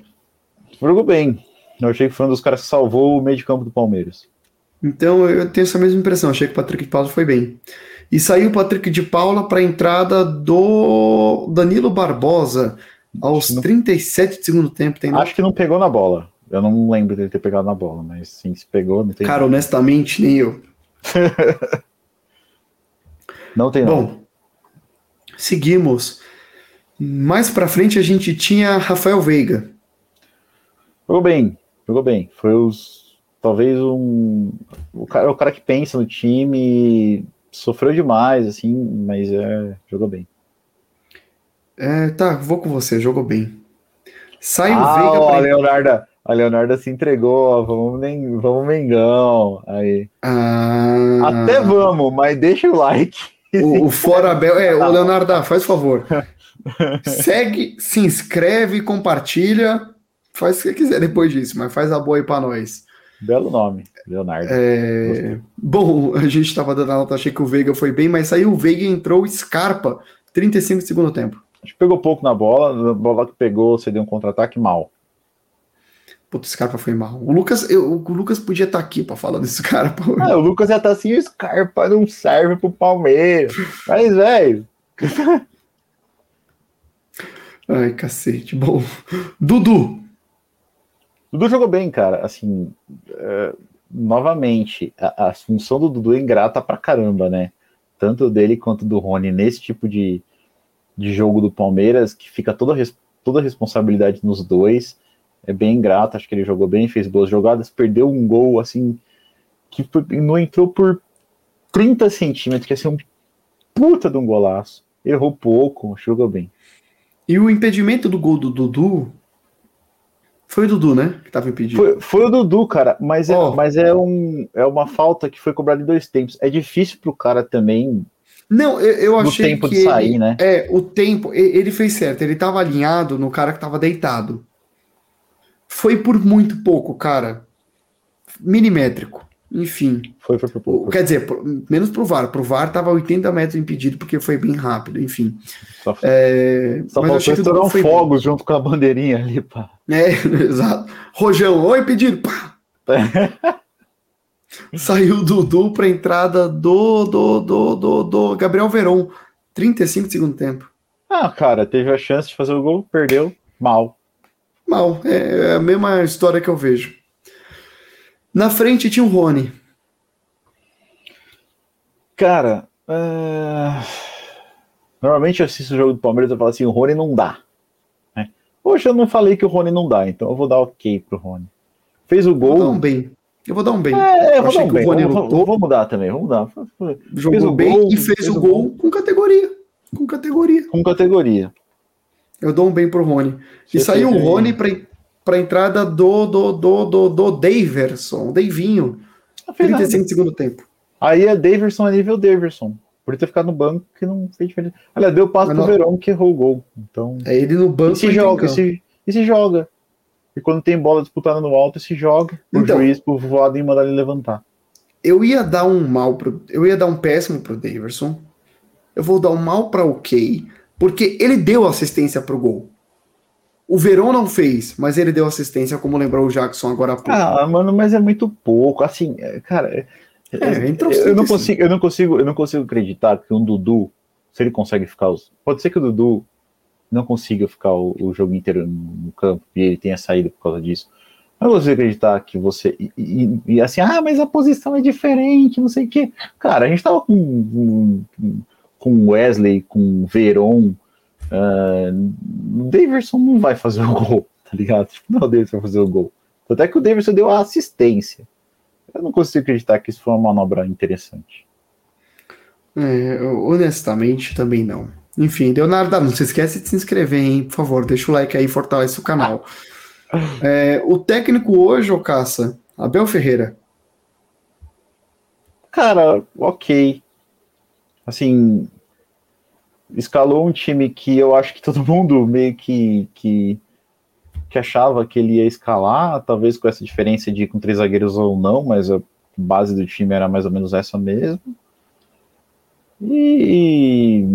Jogou bem. Eu achei que foi um dos caras que salvou o meio de campo do Palmeiras. Então eu tenho essa mesma impressão. Achei que o Patrick de Paula foi bem. E saiu o Patrick de Paula para a entrada do Danilo Barbosa aos Não- 37 de segundo tempo. Tem Acho que não pegou na bola. Eu não lembro dele ter pegado na bola, mas sim, se pegou, não tem. Cara, honestamente, nem eu. não tem não. Bom, seguimos. Mais pra frente a gente tinha Rafael Veiga. Jogou bem, jogou bem. Foi os. Talvez um. O cara, o cara que pensa no time. Sofreu demais, assim, mas é, jogou bem. É, tá, vou com você, jogou bem. Sai o Ah, Veiga ó, a pra... Leonarda, a Leonarda se entregou, ó, vamos, vamos Mengão. Aí. Ah, Até vamos, mas deixa o like. O, o Fora Bel. É, o Leonardo, faz favor. Segue, se inscreve, compartilha. Faz o que quiser depois disso, mas faz a boa aí pra nós. Belo nome, Leonardo. É, bom, a gente tava dando a nota, achei que o Veiga foi bem, mas saiu o Veiga e entrou Scarpa, 35 de segundo tempo. Acho que pegou pouco na bola, na bola que pegou, você deu um contra-ataque mal. Puta, o Scarpa foi mal. O Lucas, eu- o Lucas podia estar aqui pra falar desse Scarpa. Ah, o Lucas já tá assim, o Scarpa não serve pro Palmeiras. Mas, velho, Ai, cacete. Bom, Dudu. Dudu jogou bem, cara. Assim, é, novamente, a, a função do Dudu é ingrata pra caramba, né? Tanto dele quanto do Rony nesse tipo de, de jogo do Palmeiras, que fica toda, toda a responsabilidade nos dois. É bem ingrato, acho que ele jogou bem, fez boas jogadas, perdeu um gol, assim, que não entrou por 30 centímetros, que ia ser um puta de um golaço. Errou pouco, jogou bem. E o impedimento do gol do Dudu foi o Dudu, né? Que tava impedido. Foi, foi o Dudu, cara, mas, é, oh. mas é, um, é uma falta que foi cobrada em dois tempos. É difícil pro cara também. Não, eu, eu achei tempo que de sair, ele, né? É, o tempo, ele fez certo. Ele tava alinhado no cara que tava deitado. Foi por muito pouco, cara. Milimétrico. Enfim. Foi, foi por pouco. Quer dizer, menos pro VAR. Pro VAR tava 80 metros impedido porque foi bem rápido, enfim. Só, é, só faltou estourar um fogos junto com a bandeirinha ali, pá. É, exato. Rojão, oi, pedido, pá. Saiu o Dudu pra entrada do, do, do, do, do Gabriel Veron. 35 de segundo tempo. Ah, cara, teve a chance de fazer o gol, perdeu, mal. Mal, é, é a mesma história que eu vejo. Na frente tinha o Rony. Cara, uh... normalmente eu assisto o jogo do Palmeiras e falo assim: o Rony não dá. Né? Hoje eu não falei que o Rony não dá, então eu vou dar ok pro Rony. Fez o gol. Eu vou dar um bem. Eu vou dar um bem. É, eu vou dar um bem. Rony vamos, vamos mudar também, vamos mudar. Jogou fez o bem gol, e fez, fez o gol, gol com categoria. Com categoria. Com categoria. Eu dou um bem pro Rony. Você e saiu o Rony para para a entrada do, do, do, do, do Daverson, Davinho. 35 segundo tempo. Aí é Daverson a nível Daverson. Por ter ficado no banco que não fez diferença. Olha, deu passo pro Verão que errou o gol. Então, é ele no banco e se joga, e se, e se joga. E quando tem bola disputada no alto, se joga o então, juiz pro voado e mandar ele levantar. Eu ia dar um mal pro. Eu ia dar um péssimo pro Daverson. Eu vou dar um mal para o Kay, porque ele deu assistência pro gol. O Verón não fez, mas ele deu assistência, como lembrou o Jackson agora há pouco. Ah, mano, mas é muito pouco. Assim, é, cara, é, é, eu, não consigo, eu não consigo, eu não consigo acreditar que um Dudu, se ele consegue ficar os, pode ser que o Dudu não consiga ficar o, o jogo inteiro no campo e ele tenha saído por causa disso. Eu não consigo acreditar que você. E, e, e, assim, ah, mas a posição é diferente, não sei o quê. Cara, a gente tava com, com Wesley, com Veron, Uh, o Davidson não vai fazer o gol, tá ligado? Tipo, não, o Davidson vai fazer o gol. Até que o Davidson deu a assistência. Eu não consigo acreditar que isso foi uma manobra interessante. É, honestamente, também não. Enfim, Leonardo, não se esquece de se inscrever, hein? Por favor, deixa o like aí fortalece o canal. É, o técnico hoje, ô Caça, Abel Ferreira. Cara, ok. Assim, escalou um time que eu acho que todo mundo meio que, que, que achava que ele ia escalar, talvez com essa diferença de com três zagueiros ou não, mas a base do time era mais ou menos essa mesmo. E,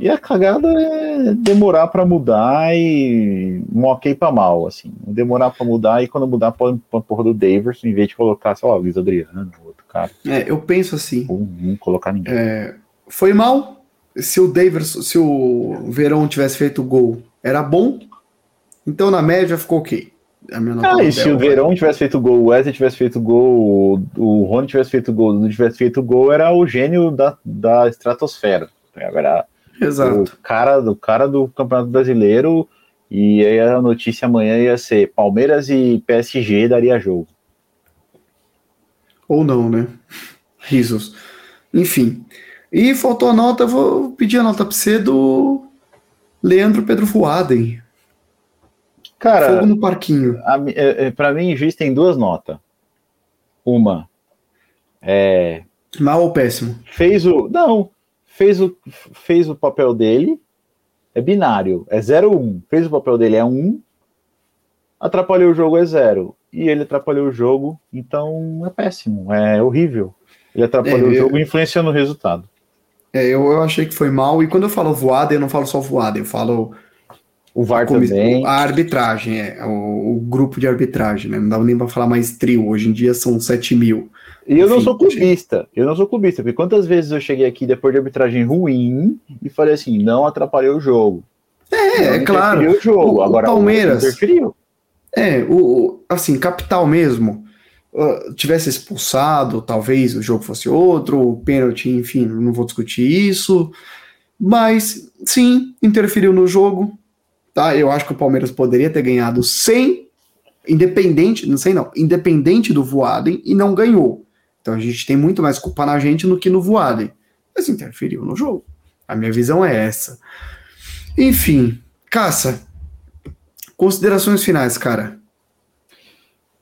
e a cagada é demorar para mudar e um ok para mal, assim. Demorar para mudar e quando mudar põe a porra do Daverson em vez de colocar, sei lá, o Luiz Adriano, cara. É, eu penso assim. Ou não colocar ninguém. É, foi mal, se o Davis, se o Verão tivesse feito o gol, era bom. Então na média ficou ok. ah, e se o Verão tivesse feito gol, o Wesley tivesse feito gol, o Rony tivesse feito gol, não tivesse feito gol, era o gênio da, da estratosfera. Era Exato. O cara, do cara do Campeonato Brasileiro, e aí a notícia amanhã ia ser Palmeiras e PSG daria jogo. Ou não, né? Risos. Enfim. E faltou a nota, vou pedir a nota para você do Leandro Pedro Fuaden. Cara, Fogo no parquinho. É, é, para mim, juiz tem duas notas. Uma é. Mal ou péssimo? Fez o. Não, fez o, fez o papel dele. É binário, é 0 1. Um. Fez o papel dele, é 1. Um, atrapalhou o jogo, é 0. E ele atrapalhou o jogo, então é péssimo, é horrível. Ele atrapalhou é, o jogo, eu... influenciando o resultado. É, eu, eu achei que foi mal, e quando eu falo voada, eu não falo só voada, eu falo. O VAR a também. A arbitragem, é, o, o, grupo de arbitragem, né? Não dá nem para falar mais trio, hoje em dia são 7 mil. E eu Enfim, não sou clubista, eu não sou clubista, porque quantas vezes eu cheguei aqui depois de arbitragem ruim e falei assim, não atrapalhou o jogo. É, é claro. O jogo. O, Agora, o Palmeiras. O interferiu. É, o, assim, capital mesmo uh, tivesse expulsado, talvez o jogo fosse outro, o pênalti, enfim, não vou discutir isso. Mas sim, interferiu no jogo. Tá? Eu acho que o Palmeiras poderia ter ganhado sem independente, não sei não, independente do Voaden e não ganhou. Então a gente tem muito mais culpa na gente do que no Voaden. Mas interferiu no jogo. A minha visão é essa. Enfim, Caça, considerações finais, cara.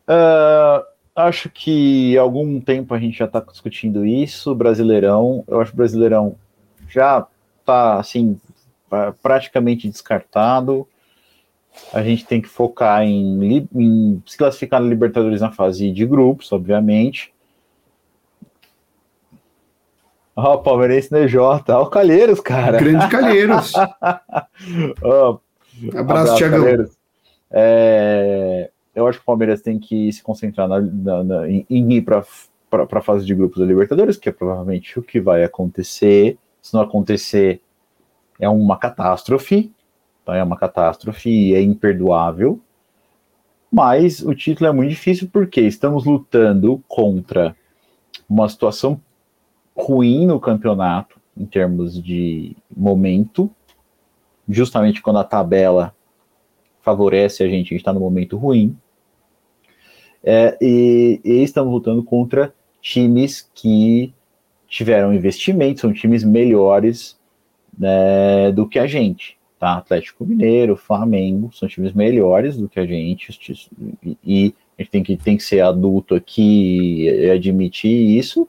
Uh, acho que há algum tempo a gente já está discutindo isso, Brasileirão. Eu acho que o Brasileirão já está assim praticamente descartado. A gente tem que focar em, em se classificar na Libertadores na fase de grupos, obviamente. Ó, oh, Palmeirense DJ, ó, o Calheiros, cara. Grande Calheiros. oh, abraço, abraço Thiagão. É, eu acho que o Palmeiras tem que se concentrar na, na, na, em, em ir para a fase de grupos da Libertadores, que é provavelmente o que vai acontecer. Se não acontecer, é uma catástrofe. Tá? É uma catástrofe e é imperdoável. Mas o título é muito difícil porque estamos lutando contra uma situação ruim no campeonato, em termos de momento, justamente quando a tabela favorece a gente, a gente está no momento ruim. É, e, e, estamos lutando contra times que tiveram investimento, são times melhores né, do que a gente. Tá? Atlético Mineiro, Flamengo, são times melhores do que a gente, e a gente tem que, tem que ser adulto aqui e admitir isso,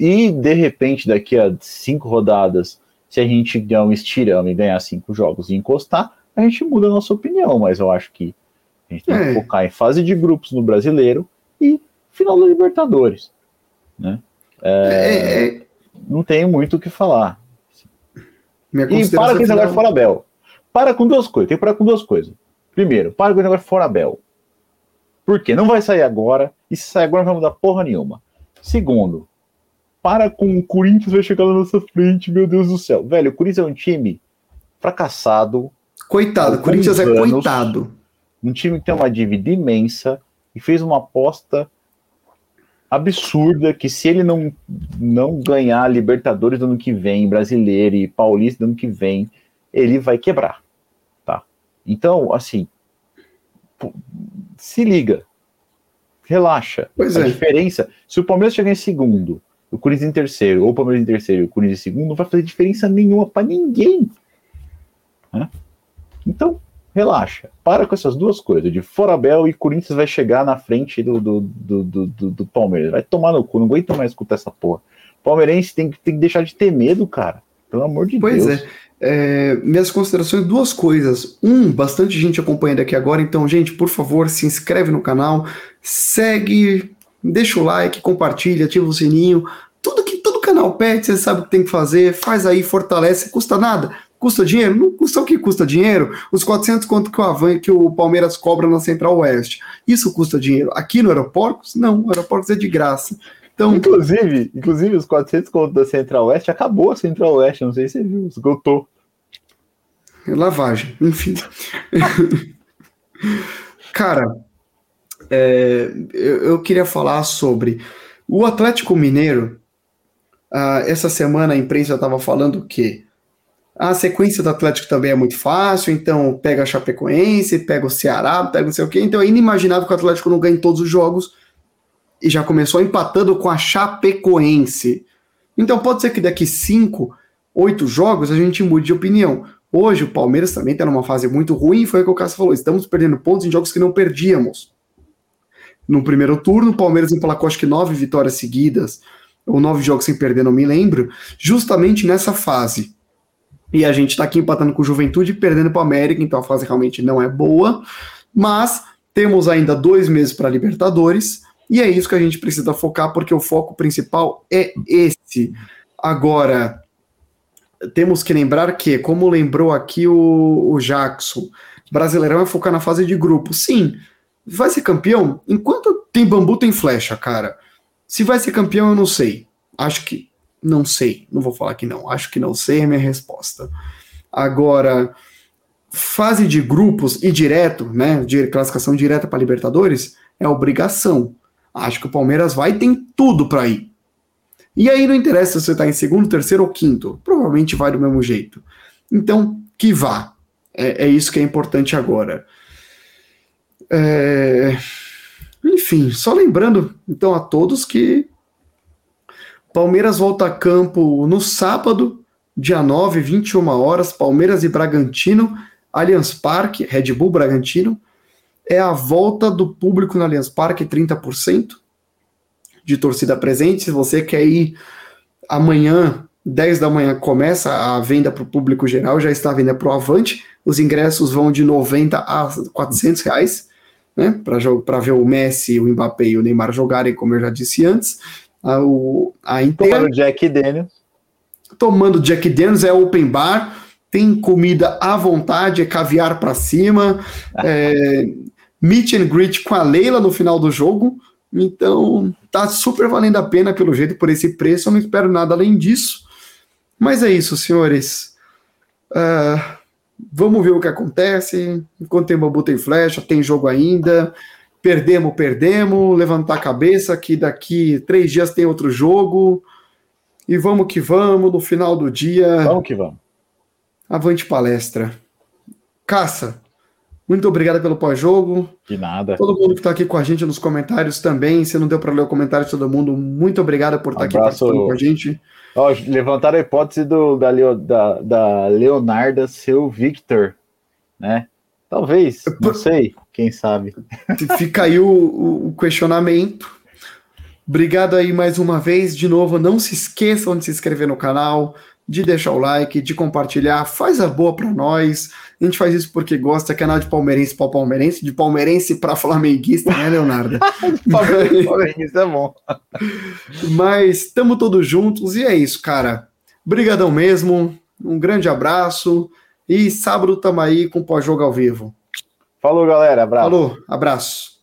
e de repente, daqui a cinco rodadas, se a gente der um estirão e ganhar cinco jogos e encostar, a gente muda a nossa opinião. Mas eu acho que a gente tem é. que focar em fase de grupos no brasileiro e final da Libertadores. Né? É, é, é. não tem muito o que falar. e para com esse negócio fora Bel. Para com duas coisas. Tem que parar com duas coisas. Primeiro, para com o negócio fora Bel. Por quê? Não vai sair agora. E se sair agora não vai mudar porra nenhuma. Segundo, para com o Corinthians vai chegar na nossa frente, meu Deus do céu. Velho, o Corinthians é um time fracassado. Coitado, o Corinthians é anos, coitado. Um time que tem uma dívida imensa e fez uma aposta absurda que se ele não, não ganhar Libertadores do ano que vem, Brasileiro e Paulista do ano que vem, ele vai quebrar, tá? Então, assim, se liga, relaxa. Pois a é. diferença, se o Palmeiras chegar em segundo o Corinthians em terceiro, ou o Palmeiras em terceiro e o Corinthians em segundo, não vai fazer diferença nenhuma para ninguém. Né? Então, relaxa. Para com essas duas coisas. De Forabel e Corinthians vai chegar na frente do, do, do, do, do Palmeiras. Vai tomar no cu, não aguento mais escutar essa porra. Palmeirense tem, tem que deixar de ter medo, cara. Pelo amor de pois Deus. Pois é. É, minhas considerações, duas coisas. Um, bastante gente acompanhando aqui agora, então, gente, por favor, se inscreve no canal, segue, deixa o like, compartilha, ativa o sininho. Tudo que todo canal pede, você sabe o que tem que fazer, faz aí, fortalece, custa nada. Custa dinheiro? Não custa o que custa dinheiro? Os 400 conto que o, Avan, que o Palmeiras cobra na Central Oeste. Isso custa dinheiro. Aqui no Aeroportos? Não, o Aeroportos é de graça. Então, inclusive, inclusive os 400 conto da Central Oeste, acabou a Central Oeste, não sei se você viu, esgotou. Lavagem, enfim. Cara, é, eu, eu, queria falar sobre o Atlético Mineiro. Uh, essa semana a imprensa estava falando que a sequência do Atlético também é muito fácil, então pega a Chapecoense, pega o Ceará, pega não sei o quê. Então é inimaginável que o Atlético não ganhe todos os jogos e já começou empatando com a Chapecoense. Então pode ser que daqui cinco, oito jogos a gente mude de opinião. Hoje o Palmeiras também está numa fase muito ruim, foi o que o Cássio falou. Estamos perdendo pontos em jogos que não perdíamos no primeiro turno. O Palmeiras emplacou acho que nove vitórias seguidas, ou nove jogos sem perder, não me lembro, justamente nessa fase. E a gente está aqui empatando com Juventude e perdendo para o América, então a fase realmente não é boa. Mas temos ainda dois meses para Libertadores, e é isso que a gente precisa focar, porque o foco principal é esse. Agora, temos que lembrar que, como lembrou aqui o, o Jackson, Brasileirão é focar na fase de grupo. Sim, vai ser campeão? Enquanto tem bambu, tem flecha, cara. Se vai ser campeão, eu não sei. Acho que não sei. Não vou falar que não. Acho que não sei é minha resposta. Agora, fase de grupos e direto, né? De classificação direta para Libertadores é obrigação. Acho que o Palmeiras vai tem tudo para ir. E aí não interessa se você está em segundo, terceiro ou quinto. Provavelmente vai do mesmo jeito. Então, que vá. É, é isso que é importante agora. É... Enfim, só lembrando então a todos que Palmeiras volta a campo no sábado, dia 9, 21 horas, Palmeiras e Bragantino, Allianz Parque, Red Bull Bragantino. É a volta do público no Allianz Parque, 30% de torcida presente. Se você quer ir amanhã, 10 da manhã, começa a venda para o público geral, já está a venda para o Avante. Os ingressos vão de 90 a 400 reais, né? Para ver o Messi, o Mbappé e o Neymar jogarem, como eu já disse antes. A, o, a Inter, Tomando Jack Daniels. Tomando Jack Daniels, é open bar, tem comida à vontade, é caviar para cima, é, meet and greet com a Leila no final do jogo. Então, tá super valendo a pena pelo jeito, por esse preço. Eu não espero nada além disso. Mas é isso, senhores. Uh, vamos ver o que acontece. Enquanto tem bambu, tem flecha, tem jogo ainda. Perdemos, perdemos. Levantar a cabeça que daqui três dias tem outro jogo. E vamos que vamos. No final do dia. Vamos que vamos. Avante palestra. Caça. Muito obrigado pelo pós-jogo. De nada. Todo mundo que está aqui com a gente nos comentários também. Se não deu para ler o comentário de todo mundo, muito obrigado por estar tá Abraço. aqui participando com a gente. Ó, levantaram a hipótese do, da, da, da Leonarda ser o Victor, né? Talvez, não sei, quem sabe. Fica aí o, o questionamento. Obrigado aí mais uma vez. De novo, não se esqueçam de se inscrever no canal, de deixar o like, de compartilhar. Faz a boa para nós. A gente faz isso porque gosta, é canal de palmeirense para palmeirense, de palmeirense para flamenguista, né, Leonardo? palmeirense é bom. Mas estamos todos juntos e é isso, cara. Brigadão mesmo. Um grande abraço. E sábado tamo aí com o pós-jogo ao vivo. Falou, galera. Abraço. Falou, abraço.